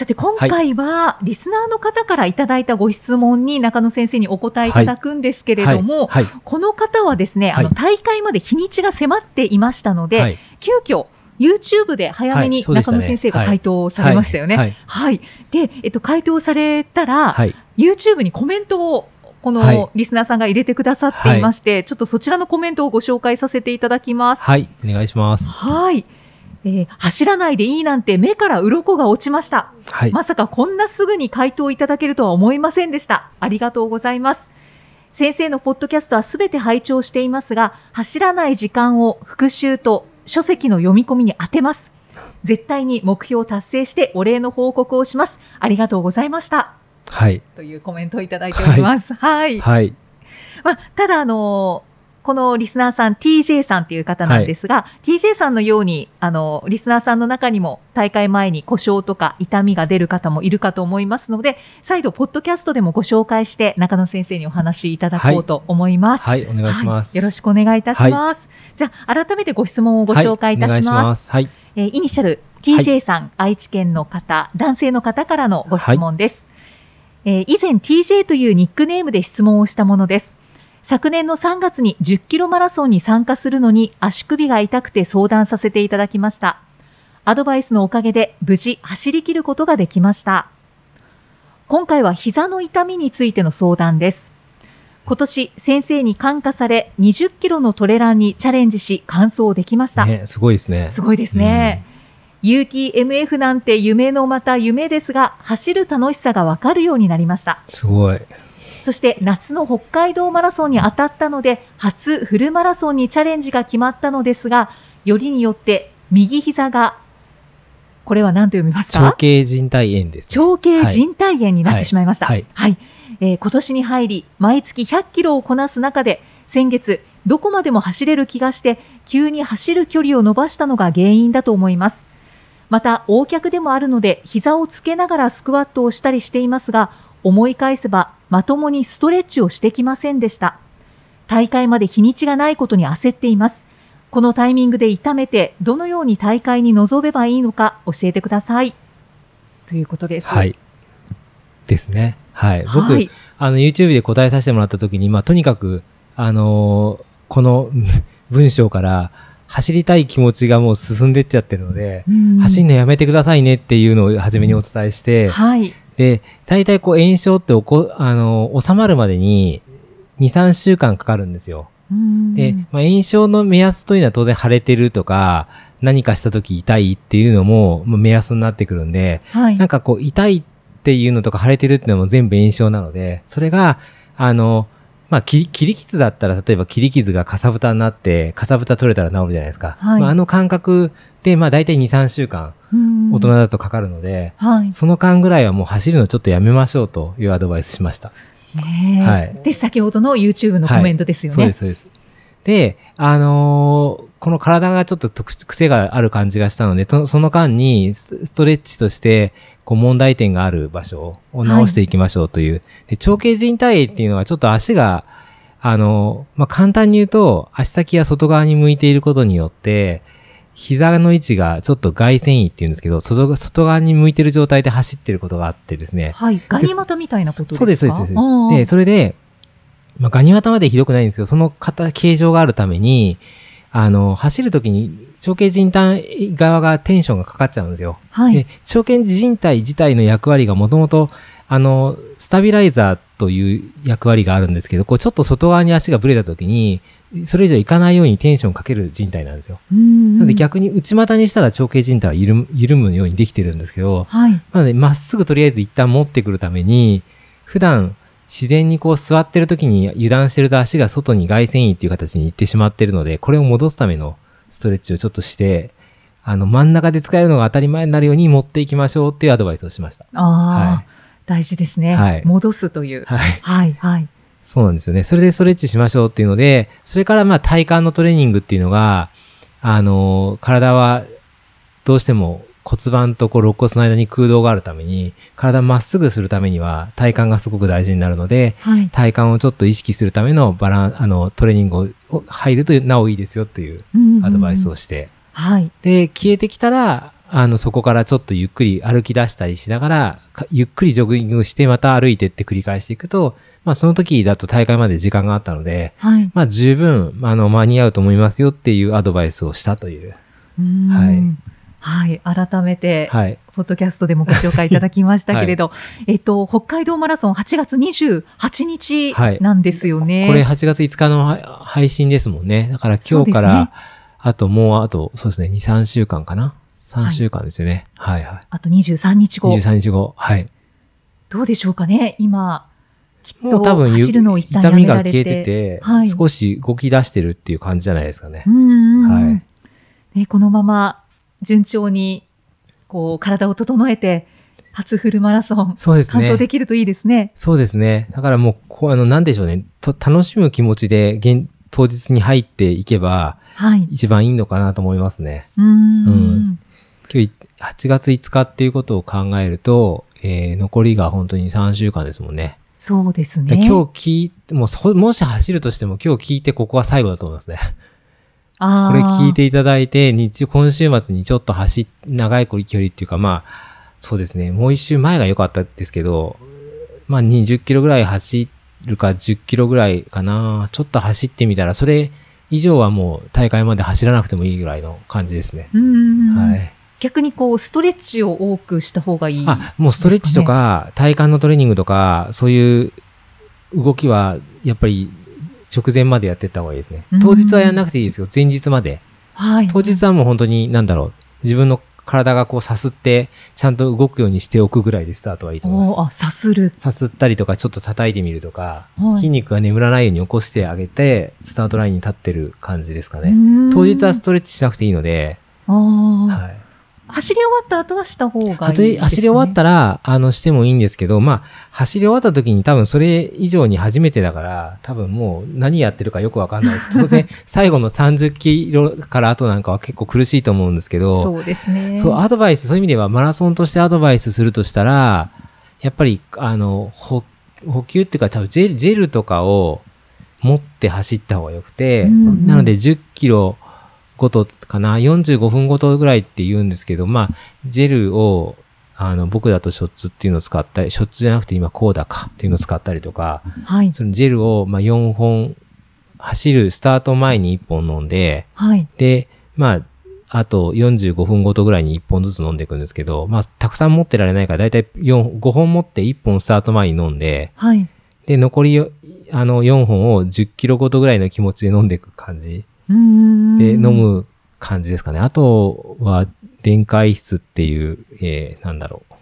さて、今回は、リスナーの方からいただいたご質問に中野先生にお答えいただくんですけれども、はい。はい。この方はですね、あの、はい大会まで日にちが迫っていましたので、はい。急遽、YouTube で早めはに中野先生が回答されましたよね。はい。はい。で、えっと、回答されたら、はい。YouTube にコメントを、こはい。のリスナーさんが入れてくださっていまして、ちょっとそちらのコメントをご紹介させていただきます。はい。お願いします。はい。えー走らないでいいなんて目から鱗が落ちました。はいまさかこんなすぐに回答いただけるとは思いませんでした。ありがとうございます。先生のポッドキャストはすべて拝聴していますが、走らない時間を復習と書籍の読み込みに当てます。絶対に目標を達成してお礼の報告をします。ありがとうございました。はいというコメントをいただいております。はい。はいまあ、ただ、あのこのリスナーさん、TJ さんっていう方なんですが、TJ さんのように、あの、リスナーさんの中にも大会前に故障とか痛みが出る方もいるかと思いますので、再度、ポッドキャストでもご紹介して、中野先生にお話しいただこうと思います。はいお願いします、はいよろしくお願いいたします。じゃあ、改めてご質問をご紹介いたします。はいお願いしますはいえーイニシャル TJ さん、愛知県の方、男性の方からのご質問です。えー以前 TJ というニックネームで質問をしたものです。昨年の3月に10キロマラソンに参加するのに足首が痛くて相談させていただきました。アドバイスのおかげで無事走り切ることができました。今回は膝の痛みについての相談です。今年先生に感化され20キロのトレランにチャレンジし完走できました。ねすごいですねすごいですね。UTMF なんて夢のまた夢ですが、走る楽しさがわかるようになりました。すごいそして夏の北海道マラソンに当たったので、初フルマラソンにチャレンジが決まったのですが、よりによって右膝が、これは何と読みますか？長径靭帯炎です長径靭帯炎になってしまいました。は。はいいえー今年に入り、毎月100キロをこなす中で、先月、どこまでも走れる気がして、急に走る距離を伸ばしたのが原因だと思います。また、横脚でもあるので、膝をつけながらスクワットをしたりしていますが、思い返せば、まともにストレッチをしてきませんでした。大会まで日にちがないことに焦っています。このタイミングで痛めて、どのように大会に臨めばいいのか教えてください。ということです。はいですねはい僕、はいあの YouTube で答えさせてもらった時に、まあ、とにかく、あのーこの 文章から走りたい気持ちがもう進んでっちゃってるので、うん走んのやめてくださいねっていうのを初めにお伝えして、はい。で、大体こう炎症っておこ、あのー収まるまでに2、3週間かかるんですよ。うんで、まあ、炎症の目安というのは当然腫れてるとか、何かした時痛いっていうのもまあ目安になってくるんで、はい。なんかこう、痛いっていうのとか腫れてるっていうのも全部炎症なので、それが、あの、まあ、切り切り傷だったら、例えば切り傷がかさぶたになって、かさぶた取れたら治るじゃないですか。はいまあ、あの感覚で、まあ、大体2、3週間、うん大人だとかかるので、はい。その間ぐらいはもう走るのちょっとやめましょうというアドバイスしました。ねえはいで、先ほどの YouTube のコメントですよね。そうです、そうです。で、あのーこの体がちょっと特癖がある感じがしたので、とその間にスストレッチとして、こう問題点がある場所を直していきましょうという。で長径靭帯炎っていうのはちょっと足が、あのーまあ、簡単に言うと、足先が外側に向いていることによって、膝の位置がちょっと外旋位っていうんですけど、外外側に向いてる状態で走ってることがあってですね。はい。ガニ股みたいなことですか？そうです、そうです。でそれで、まあ、ガニ股までひどくないんですけど、その型、形状があるために、あの、走るときに、長径靭帯側がテンションがかかっちゃうんですよ。はいで。、長径靭帯自体の役割がもともと、あの、スタビライザーという役割があるんですけど、こう、ちょっと外側に足がぶれたときに、それ以上いかないようにテンションかける靭帯なんですよ。うんなので逆に内股にしたら長径靭帯は緩む緩むようにできてるんですけど、はい。なので、まっすぐとりあえず一旦持ってくるために、普段自然にこう座ってる時に油断してると足が外に外旋位っていう形に行ってしまってるので、これを戻すためのストレッチをちょっとして、あの、真ん中で使えるのが当たり前になるように持っていきましょうっていうアドバイスをしました。ああ、はい大事ですね、はい戻すという。はい。はい、はい。そうなんですよね。それでストレッチしましょうっていうので、それからまあ体幹のトレーニングっていうのが、あの、体はどうしても骨盤とこう肋骨の間に空洞があるために、体まっすぐするためには体幹がすごく大事になるので、はい。体幹をちょっと意識するためのバラン、あの、トレーニングを入るとなおいいですよっていうアドバイスをしして、はい。で、消えてきたら、あの、そこからちょっとゆっくり歩き出したりしながら、かゆっくりジョギングしてまた歩いてって繰り返していくと、まあその時だと大会まで時間があったので、はい。まあ十分、あの、間に合うと思いますよっていうアドバイスをしたという。はい。はい。改めて、はい。ポッドキャストでもご紹介いただきましたけれど、えっと、北海道マラソン8月28日はいなんですよね。これ8月5日のは配信ですもんね。だから今日かそうですねら、あともうあと、そうですね、2、3週間かな ?3 週間ですよね。はい、はい、あと23日後。23日後。はい。どうでしょうかね？今、きっと走るのを一旦痛やめられて。みが消えてて、はい少し動き出してるっていう感じじゃないですかねうんはいね、このまま順調に、こう、体を整えて、初フルマラソン、そうですね完走。できるといいですね。そうですね。だからもう、こう、あの、なんでしょうね。と楽しむ気持ちで、現、当日に入っていけば、はい。一番いいのかなと思いますね。うーんうん今日、8月5日っていうことを考えると、えー、残りが本当に3週間ですもんね。そうですでね。今日聞いて、もうそ、もし走るとしても今日聞いてここは最後だと思いますね。これ聞いていただいて、日、今週末にちょっと走っ、長い距離っていうか、まあ、そうですね、もう一周前が良かったですけど、まあ20キロぐらい走るか10キロぐらいかな。ちょっと走ってみたら、それ以上はもう大会まで走らなくてもいいぐらいの感じですね。はい。逆にこう、ストレッチを多くした方がいい。あ、もうストレッチとか、体幹のトレーニングとか、そういう動きは、やっぱり直前までやってった方がいいですねうん。当日はやんなくていいですよ。前日まで。はい。当日はもう本当に、なんだろう、自分の体がこうさすって、ちゃんと動くようにしておくぐらいでスタートはいいと思いまおーあ、さする。す。さすったりとか、ちょっと叩いてみるとか、はい筋肉が眠らないように起こしてあげて、スタートラインに立ってる感じですかね。ね当日はストレッチしなくていいので、はい。走り終わった後はした方がいいです、ね。走り終わったら、あの、してもいいんですけど、まあ、走り終わった時に多分それ以上に初めてだから、多分もう何やってるかよくわかんないです。当然、最後の30キロから後なんかは結構苦しいと思うんですけど、そうですね。そう、アドバイス、そういう意味ではマラソンとしてアドバイスするとしたら、やっぱり、あの、補補給っていうか多分ジェル、ジェルとかを持って走った方がよくて、うんうんなので10キロごとかな、45分ごとぐらいって言うんですけど、まあ、ジェルを、あの、僕だとショッツっていうのを使ったり、ショッツじゃなくて今コーダかっていうのを使ったりとか、はい。そのジェルを、まあ、4本、走るスタート前に1本飲んで、はい。で、まあ、あと45分ごとぐらいに1本ずつ飲んでいくんですけど、まあ、たくさん持ってられないから、だいたい4 5本持って1本スタート前に飲んで、はい。で、残りよあの4本を10キロごとぐらいの気持ちで飲んでいく感じ。で飲む感じですかね。あとは、電解質っていう、えー、なんだろう。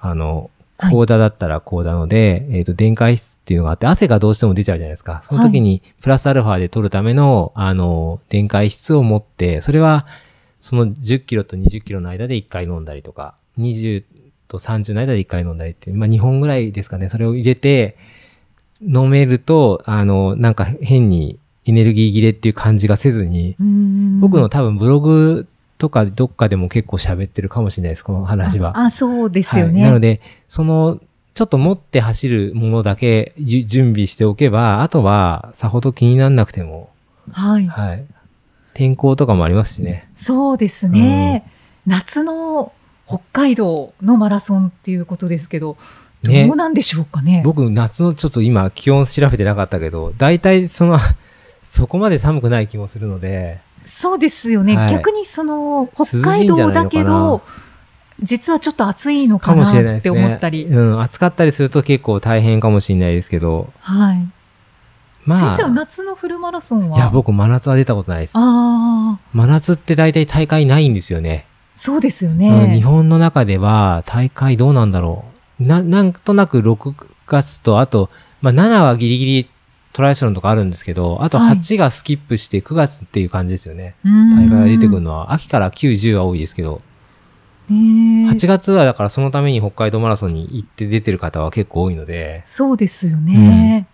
あの、はいコーダだったらコーダので、えっ、と、電解質っていうのがあって、汗がどうしても出ちゃうじゃないですか。その時に、プラスアルファで取るための、あの、電解質を持って、それは、その10キロと20キロの間で1回飲んだりとか、20と30の間で1回飲んだりっていう、まあ2本ぐらいですかね。それを入れて、飲めると、あの、なんか変にエネルギー切れっていう感じがせずに、僕の多分ブログとかどっかでも結構喋ってるかもしれないです、この話は。ああ、そうですよね。はい、なので、その、ちょっと持って走るものだけゆ準備しておけば、あとはさほど気にならなくても、はい。はい。天候とかもありますしね。そうですね。夏の北海道のマラソンっていうことですけど、ねどうなんでしょうかね。僕、夏のちょっと今気温調べてなかったけど、大体その、そこまで寒くない気もするので、そうですよね。はい逆にその、北海道だけど、実はちょっと暑いのかなってしれないですね。思ったり。うん、暑かったりすると結構大変かもしれないですけど、はい。まあ、先生は夏のフルマラソンは？いや、僕、真夏は出たことないです。ああ、真夏って大体大会ないんですよね。そうですようん、ね。日本の中では大会どうなんだろう。な、なんとなく6月と、あと、まあ7はギリギリトライアスロンとかあるんですけど、あとはい。8がスキップして9月っていう感じですよね。大大会が出てくるのは、秋から9、10は多いですけど、ねえ8月はだからそのために北海道マラソンに行って出てる方は結構多いので、そうですよね。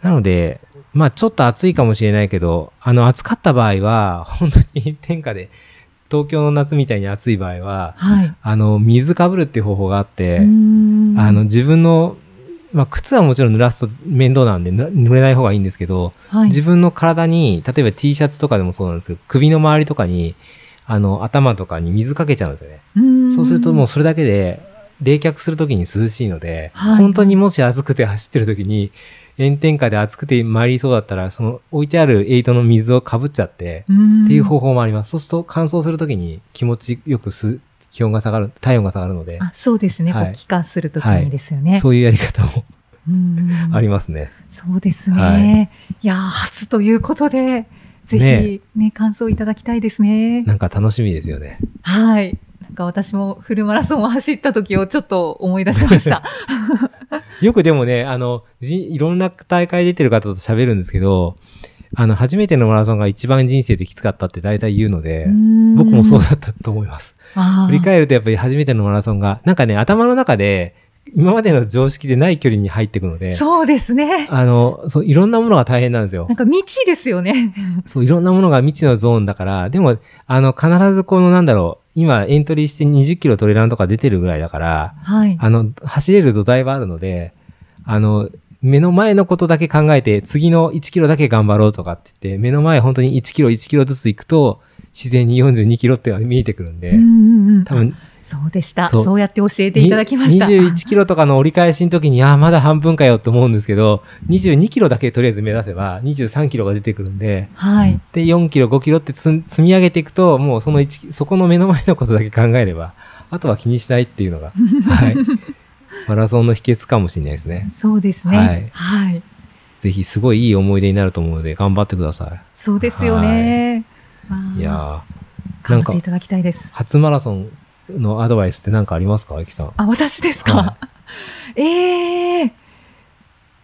なので、まあちょっと暑いかもしれないけど、あの暑かった場合は、本当に天下で、東京の夏みたいに暑い場合は、はい。あの、水かぶるっていう方法があって、あの、自分の、まあ靴はもちろん濡らすと面倒なんで、ぬ濡れない方がいいんですけど、はい、自分の体に、例えば T シャツとかでもそうなんですけど、首の周りとかに、あの、頭とかに水かけちゃうんですよね。うそうするともうそれだけで、冷却するときに涼しいので、はい本当にもし暑くて走ってるときに、炎天下で暑くて参りそうだったら、その置いてあるエイトの水をかぶっちゃって、っていう方法もあります。そうすると乾燥するときに気持ちよくす気温が下がる、体温が下がるので、あそうですね、はい気化するときにですよね。そういうやり方もありますね。そうですね。、はいやー、初ということで、ぜひね感想いただきたいですね。なんか楽しみですよね。はい。なんか私もフルマラソンを走った時をちょっと思い出しました。よくでもね、あの、じいろんな大会出てる方と喋るんですけど、あの、初めてのマラソンが一番人生できつかったって大体言うので、僕もそうだったと思います。振り返るとやっぱり初めてのマラソンが、なんかね、頭の中で、今までの常識でない距離に入っていくので、そうですね。あの、そう、いろんなものが大変なんですよな。んか未知ですよね。そう、いろんなものが未知のゾーンだから、でも、あの、必ずこの、なんだろう、今エントリーして20キロトレランとか出てるぐらいだから、はい。あの、走れる土台はあるので、あの、目の前のことだけ考えて、次の1キロだけ頑張ろうとかって言って、目の前本当に1キロ1キロずつ行くと、自然に42キロっていうのが見えてくるんで、うんうんうん多分、そうでした。そそううやって教えていただきました。に21キロとかの折り返しの時に、ああ、まだ半分かよって思うんですけど、22キロだけとりあえず目指せば、23キロが出てくるんで、はい。で、4キロ、5キロってつ積み上げていくと、もうその1、そこの目の前のことだけ考えれば、あとは気にしないっていうのが、はい。マラソンの秘訣かもしれないですね。そうですね。はい。ぜひ、すごいいい思い出になると思うので、頑張ってくださそうですよね。わい。ーいや頑んか張っていただきたいです。初マラソンのアドバイスって何かありますか、ゆきさん。あ、私ですか、はええ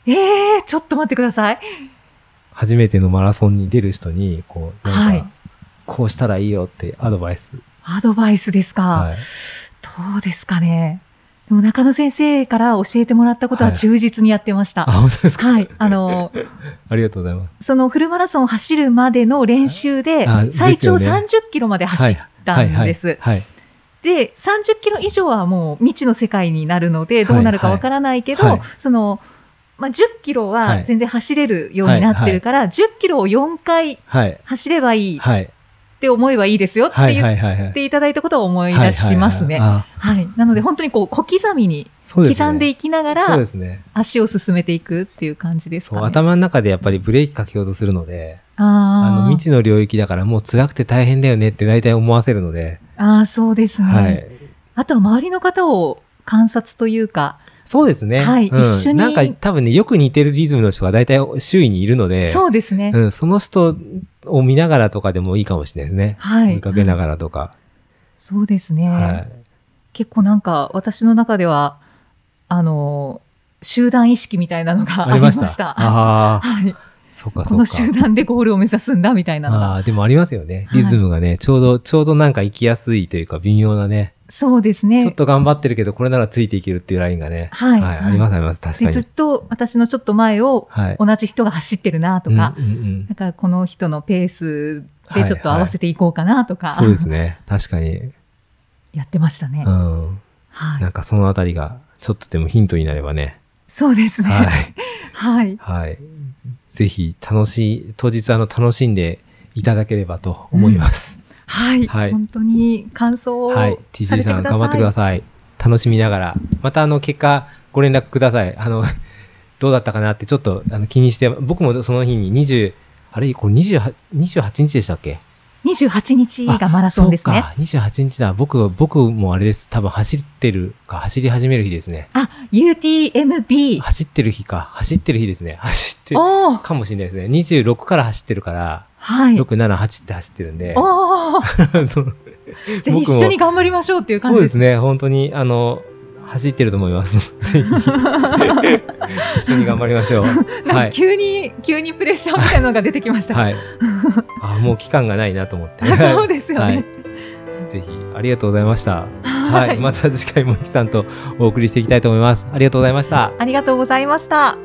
ええちょっと待ってください。初めてのマラソンに出る人に、こう、なんか、はいこうしたらいいよってアドバイス。アドバイスですか、はい。どうですかね？でも中野先生から教えてもらったことははい忠実にやってました。あ、本当ですか？はい。あの、ありがとうございます。そのフルマラソンを走るまでの練習であ、最長ですよね30キロまで走ったんです。はい。はい。で、30キロ以上はもう未知の世界になるので、どうなるかわからないけど、はいはいその、まあ、10キロははい全然走れるようになってるから、10キロを4回はい。走ればいいっはい。て思えばいいですよってはい。言っ。ていただいたことを思い出しますね。はい。なので本当にこう小刻みに。刻んでいきながら。足を進めていくっていう感じですかそう、ね。頭の中でやっぱりブレーキかけようとするので、ああの、ー未知の領域だからもう辛くて大変だよねって大体思わせるので、あー、そうですね。はい。あとは周りの方を観察というか、そうですね。はいうん一緒になんか多分ね、よく似てるリズムの人が大体周囲にいるので、そうですね。うん、その人を見ながらとかでもいいかもしれないですね。はい。追いかけながらとか。そうですね。はい。結構なんか私の中では、あの、集団意識みたいなのがあありました？した。ああ、はい。そっかこそっか。の集団でゴールを目指すんだみたいなのが。ああ、でもありますよね。はいリズムがね、ちょうど、ちょうどなんか行きやすいというか微妙なね。そうですね。ちょっと頑張ってるけど、これならついていけるっていうラインがね。はいはい。ありますあります。確かにでずっ。と私のちょっと前をはい。同じ人が走ってるなとか、うんうんうんだからこの人のペースでちょっと合わせていこうかなとか、そうですね。確かに。やってましたね。うん。はいなんかそのあたりが、ちょっとでもヒントになればね。そうですね。ははい。い。はい。ぜひ、楽しい、当日あの、楽しんでいただければと思います。はい。はい本当に感想をはい。され TC てくださん頑張ってください。楽しみながら。またあの、結果、ご連絡ください。あの、どうだったかなってちょっとあの気にして、僕もその日に20、あれ？これ28、28日でしたっけ？28日がマラソンですね。そうか、28日だ。僕、僕もあれです。多分走ってるか、走り始める日ですね。あ、UTMB。走ってる日か。走ってる日ですね。走ってるかもしれないですね。26から走ってるから、はい。6、7、8って走ってるんで。じゃあ一緒に頑張りましょうっていう感じですすそうでね。本当に、あの、走ってると思います。一緒に頑張りましょう。なんはい。か急に、急にプレッシャーみたいなのが出てきました。はい。あ、もう期間がないなと思って。あそうですよね。はい。ぜひ、ありがとうございました。ははい。また次回もきさんととお送りしていきたいと思います。ありがとうございました。ありがとうございました。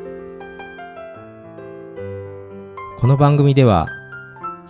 この番組では